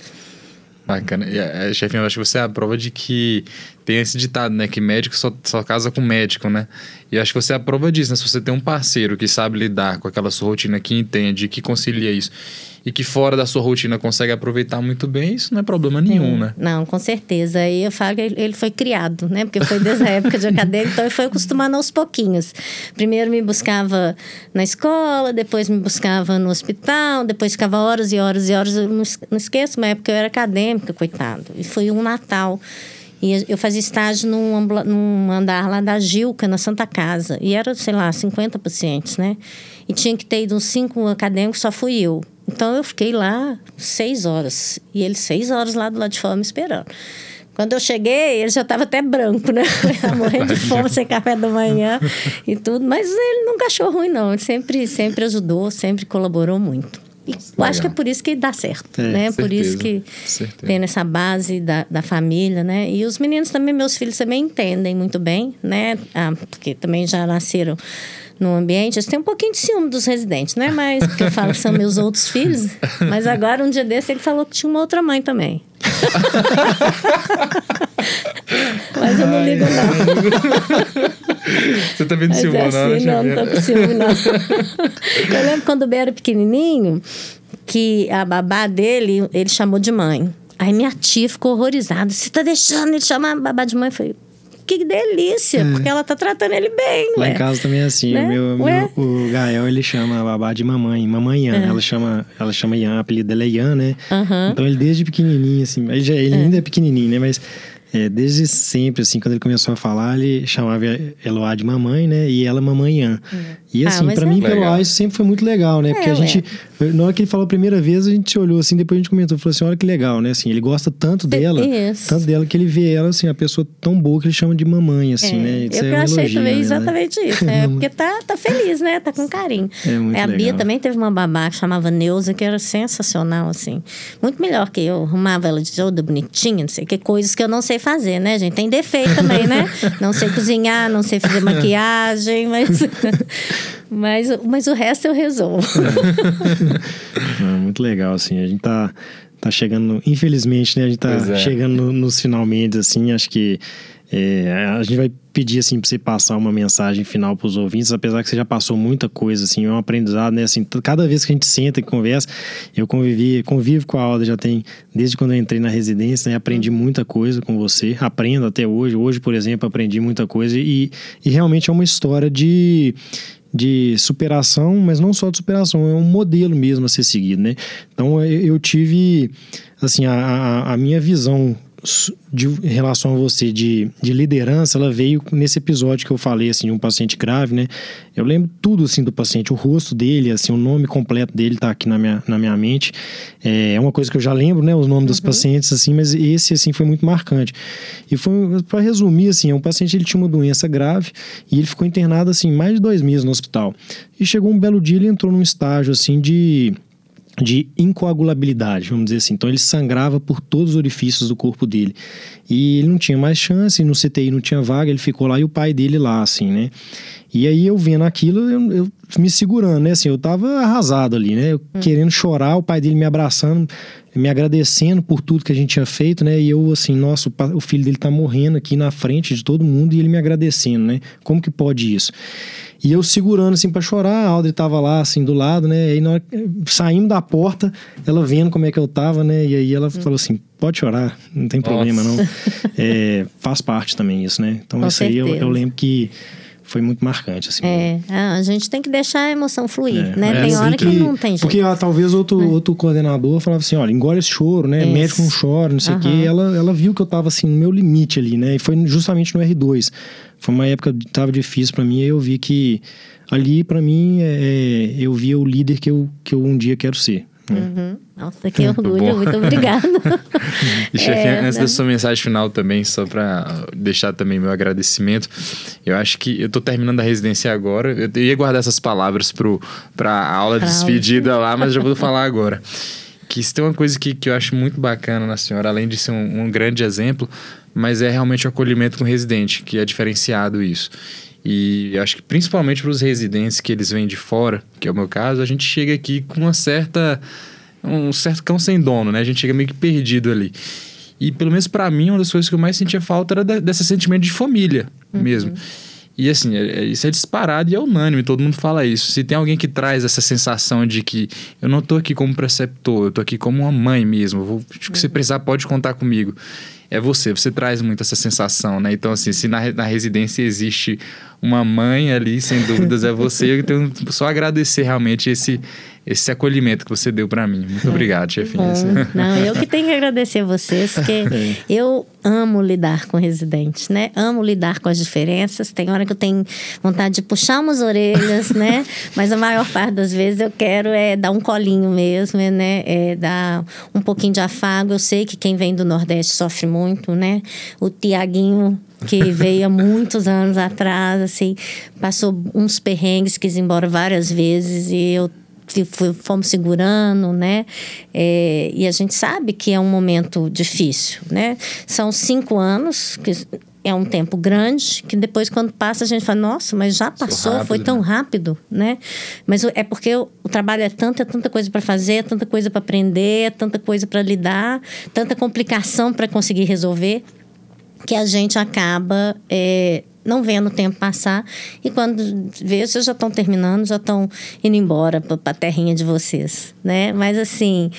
Bacana. E, é, chefinho, eu acho que você é a prova de que tem esse ditado, né? Que médico só, só casa com médico, né? E acho que você é a prova disso, né? Se você tem um parceiro que sabe lidar com aquela sua rotina, que entende, que concilia isso, e que fora da sua rotina consegue aproveitar muito bem, isso não é problema nenhum, né? Não, com certeza. Aí eu falo que ele foi criado, né? Porque foi desde a época de acadêmico, então ele foi acostumando aos pouquinhos. Primeiro me buscava na escola, depois me buscava no hospital, depois ficava horas e horas e horas. Eu não es- não esqueço, uma época eu era acadêmica, coitado. E foi um Natal. E eu fazia estágio num, num andar lá da Gilca, na Santa Casa. E era, sei lá, 50 pacientes, né? E tinha que ter ido uns cinco acadêmicos, só fui eu. Então eu fiquei lá seis horas. E ele seis horas lá do lado de fora me esperando. Quando eu cheguei, ele já estava até branco, né? Morrendo de fome, sem café da manhã e tudo. Mas ele nunca achou ruim, não. Ele sempre, sempre ajudou, sempre colaborou muito. E eu acho que é por isso que dá certo, É, né? Por isso certeza, que certeza. tem essa base da, da família, né? E os meninos também, meus filhos também entendem muito bem, né? Ah, porque também já nasceram no ambiente. Eles têm um pouquinho de ciúme dos residentes, né? Mas, porque eu falo que são meus outros filhos. Mas agora, um dia desse, ele falou que tinha uma outra mãe também. Mas eu não ligo, não. Você tá vendo Mas ciúme, é não, assim, né, não, não tô com ciúme, não. Eu lembro quando o Ben era pequenininho, que a babá dele, ele chamou de mãe. Aí minha tia ficou horrorizada. Você tá deixando ele chamar a babá de mãe? Eu falei, que delícia, porque ela tá tratando ele bem, Lá ué. em casa também é assim. Né? O, meu, meu- o Gael, ele chama a babá de mamãe, mamãe Ian. Ela chama, ela chama Ian, o apelido dela é Ian, né? Então ele desde pequenininho, assim, ele, já- ele ainda é pequenininho, né? Mas é, desde sempre, assim, quando ele começou a falar, ele chamava Eloá de mamãe, né? E ela mamãe Ian. E Ah, assim, pra é mim, pelo ar, isso sempre foi muito legal, né? Porque É, a gente, na hora que ele falou a primeira vez, a gente olhou assim, depois a gente comentou, falou assim, olha que legal, né? Assim, ele gosta tanto dela, Isso. tanto dela que ele vê ela, assim, a pessoa tão boa que ele chama de mamãe, assim, É, né? Isso eu é que um achei elogio, também né? exatamente isso. É, porque tá, tá feliz, né? Tá com carinho. É muito a Bia legal. também teve uma babá que chamava Neuza, que era sensacional, assim. Muito melhor que eu. Arrumava ela de toda bonitinha, não sei que coisas que eu não sei fazer, né, gente? Tem defeito também, né? Não sei cozinhar, não sei fazer maquiagem, mas. Mas, mas o resto eu resolvo. Muito legal, assim. A gente tá, tá chegando, infelizmente, né? A gente tá é. chegando no- nos finalmente, assim. Acho que é, a gente vai pedir, assim, pra você passar uma mensagem final pros ouvintes, apesar que você já passou muita coisa, assim. É um aprendizado, né? Assim, cada vez que a gente senta e conversa, eu convivi, convivo com a Alda já tem, desde quando eu entrei na residência, né? Aprendi muita coisa com você. Aprendo até hoje. Hoje, por exemplo, aprendi muita coisa e, e realmente é uma história de de superação, mas não só de superação, é um modelo mesmo a ser seguido, né? Então eu, tive, assim, a, a minha visão de em relação a você de, de liderança, ela veio nesse episódio que eu falei, assim, de um paciente grave, né? Eu lembro tudo, assim, do paciente, o rosto dele, assim, o nome completo dele tá aqui na minha, na minha mente. É, é uma coisa que eu já lembro, né? Os nomes uhum. dos pacientes, assim, mas esse, assim, foi muito marcante. E foi, para resumir, assim, um paciente, ele tinha uma doença grave e ele ficou internado, assim, mais de dois meses no hospital. E chegou um belo dia, ele entrou num estágio, assim, de de incoagulabilidade, vamos dizer assim. Então ele sangrava por todos os orifícios do corpo dele. E ele não tinha mais chance, no CTI não tinha vaga, ele ficou lá e o pai dele lá, assim, né? E aí eu vendo aquilo, eu, eu me segurando, né? Assim, eu tava arrasado ali, né? Eu hum. querendo chorar, o pai dele me abraçando, me agradecendo por tudo que a gente tinha feito, né? E eu, assim, nossa, o filho dele tá morrendo aqui na frente de todo mundo e ele me agradecendo, né? Como que pode isso? E eu segurando assim para chorar, a Audrey tava lá assim do lado, né? E aí nós saímos da porta, ela vendo como é que eu tava, né? E aí ela falou assim: "Pode chorar, não tem problema Nossa. não". É, faz parte também isso, né? Então Com isso certeza. aí eu, eu lembro que foi muito marcante, assim. É, ah, a gente tem que deixar a emoção fluir, é, né? É, tem hora que, que, não tem jeito. Porque ah, talvez outro, é. outro coordenador falava assim, olha, engole esse choro, né? Isso. Médico não chora, não sei o uhum. quê. Ela, ela viu que eu tava, assim, no meu limite ali, né? E foi justamente no R2. Foi uma época que tava difícil para mim, e eu vi que ali, para mim, é, eu via o líder que eu, que eu um dia quero ser. Né? Uhum. Nossa, que orgulho, muito obrigada. e chefe, é, antes né? da sua mensagem final também, só para deixar também meu agradecimento, eu acho que eu tô terminando a residência agora, eu ia guardar essas palavras para a aula de despedida lá, mas já vou falar agora. Que isso tem uma coisa que, que eu acho muito bacana na senhora, além de ser um, um grande exemplo, mas é realmente o acolhimento com o residente, que é diferenciado isso. E acho que principalmente para os residentes que eles vêm de fora, que é o meu caso, a gente chega aqui com uma certa. um certo cão sem dono, né? A gente chega meio que perdido ali. E pelo menos para mim, uma das coisas que eu mais sentia falta era desse sentimento de família uhum. mesmo. E assim, é, é, isso é disparado e é unânime, todo mundo fala isso. Se tem alguém que traz essa sensação de que eu não tô aqui como preceptor, eu tô aqui como uma mãe mesmo, vou, uhum. precisar pode contar comigo é você. Você traz muito essa sensação, né? Então, assim, se na, na residência existe uma mãe ali, sem dúvidas, é você. Eu tenho só agradecer realmente esse, esse acolhimento que você deu para mim. Muito é, obrigado, chefinha. Não, eu que tenho que agradecer vocês, porque é. eu amo lidar com residentes, né? Amo lidar com as diferenças. Tem hora que eu tenho vontade de puxar umas orelhas, né? Mas a maior parte das vezes eu quero é dar um colinho mesmo, né? É dar um pouquinho de afago. Eu sei que quem vem do Nordeste sofre muito, né? O Tiaguinho que veio há muitos anos atrás, assim, passou uns perrengues, quis ir embora várias vezes e eu fomos segurando, né? É, e a gente sabe que é um momento difícil, né? São cinco anos, que é um tempo grande, que depois, quando passa, a gente fala, nossa, mas já passou, rápido, foi tão né? rápido, né? Mas é porque o, o trabalho é tanto, é tanta coisa para fazer, é tanta coisa para aprender, é tanta coisa para lidar, tanta complicação para conseguir resolver, que a gente acaba é, não vendo o tempo passar. E quando vocês já estão terminando, já estão indo embora para a terrinha de vocês, né? Mas assim,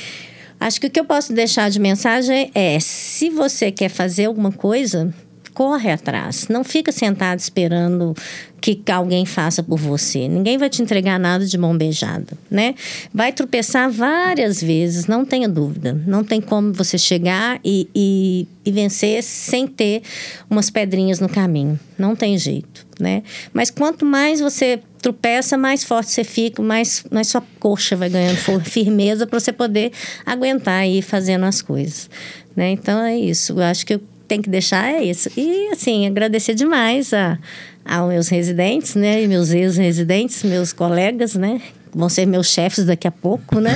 acho que o que eu posso deixar de mensagem é: se você quer fazer alguma coisa, corre atrás. Não fica sentado esperando que alguém faça por você. Ninguém vai te entregar nada de mão beijada, né? Vai tropeçar várias vezes, não tenha dúvida. Não tem como você chegar e, e, e vencer sem ter umas pedrinhas no caminho. Não tem jeito, né? Mas quanto mais você tropeça, mais forte você fica, mais, mais sua coxa vai ganhando firmeza para você poder aguentar e fazendo as coisas, né? Então é isso. Eu acho que eu tem que deixar é isso. E, assim, agradecer demais a, aos meus residentes, né? E meus ex-residentes, meus colegas, né? Vão ser meus chefes daqui a pouco, né?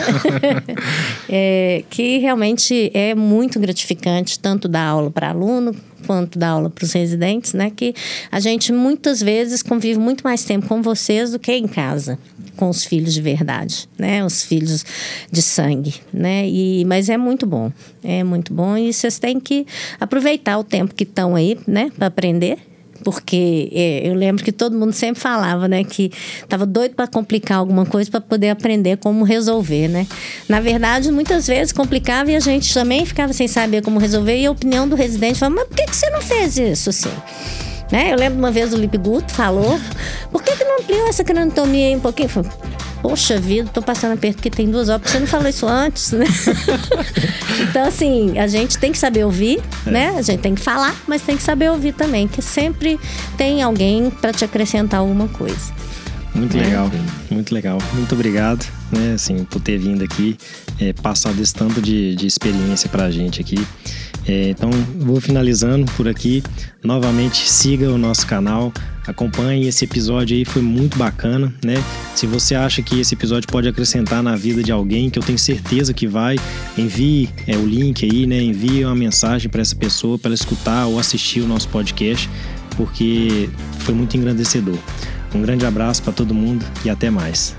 é, que realmente é muito gratificante, tanto dar aula para aluno quanto dar aula para os residentes, né? Que a gente muitas vezes convive muito mais tempo com vocês do que em casa com os filhos de verdade, né? Os filhos de sangue, né? E, mas é muito bom, é muito bom e vocês têm que aproveitar o tempo que estão aí, né? Para aprender porque é, eu lembro que todo mundo sempre falava, né, que estava doido para complicar alguma coisa para poder aprender como resolver, né? Na verdade, muitas vezes complicava e a gente também ficava sem saber como resolver e a opinião do residente falava, mas por que, que você não fez isso assim? Né? Eu lembro uma vez o Lip Guto falou, por que, que não ampliou essa cranitomia aí um pouquinho? poxa vida, tô passando aperto porque tem duas horas, porque você não falou isso antes, né? então, assim, a gente tem que saber ouvir, é. né? A gente tem que falar, mas tem que saber ouvir também, que sempre tem alguém para te acrescentar alguma coisa. Muito né? legal, muito legal. Muito obrigado, né, assim, por ter vindo aqui, é, passado esse tanto de, de experiência pra gente aqui. É, então, vou finalizando por aqui. Novamente, siga o nosso canal, acompanhe esse episódio aí, foi muito bacana, né? Se você acha que esse episódio pode acrescentar na vida de alguém, que eu tenho certeza que vai, envie é, o link aí, né? Envie uma mensagem para essa pessoa para ela escutar ou assistir o nosso podcast, porque foi muito engrandecedor. Um grande abraço para todo mundo e até mais.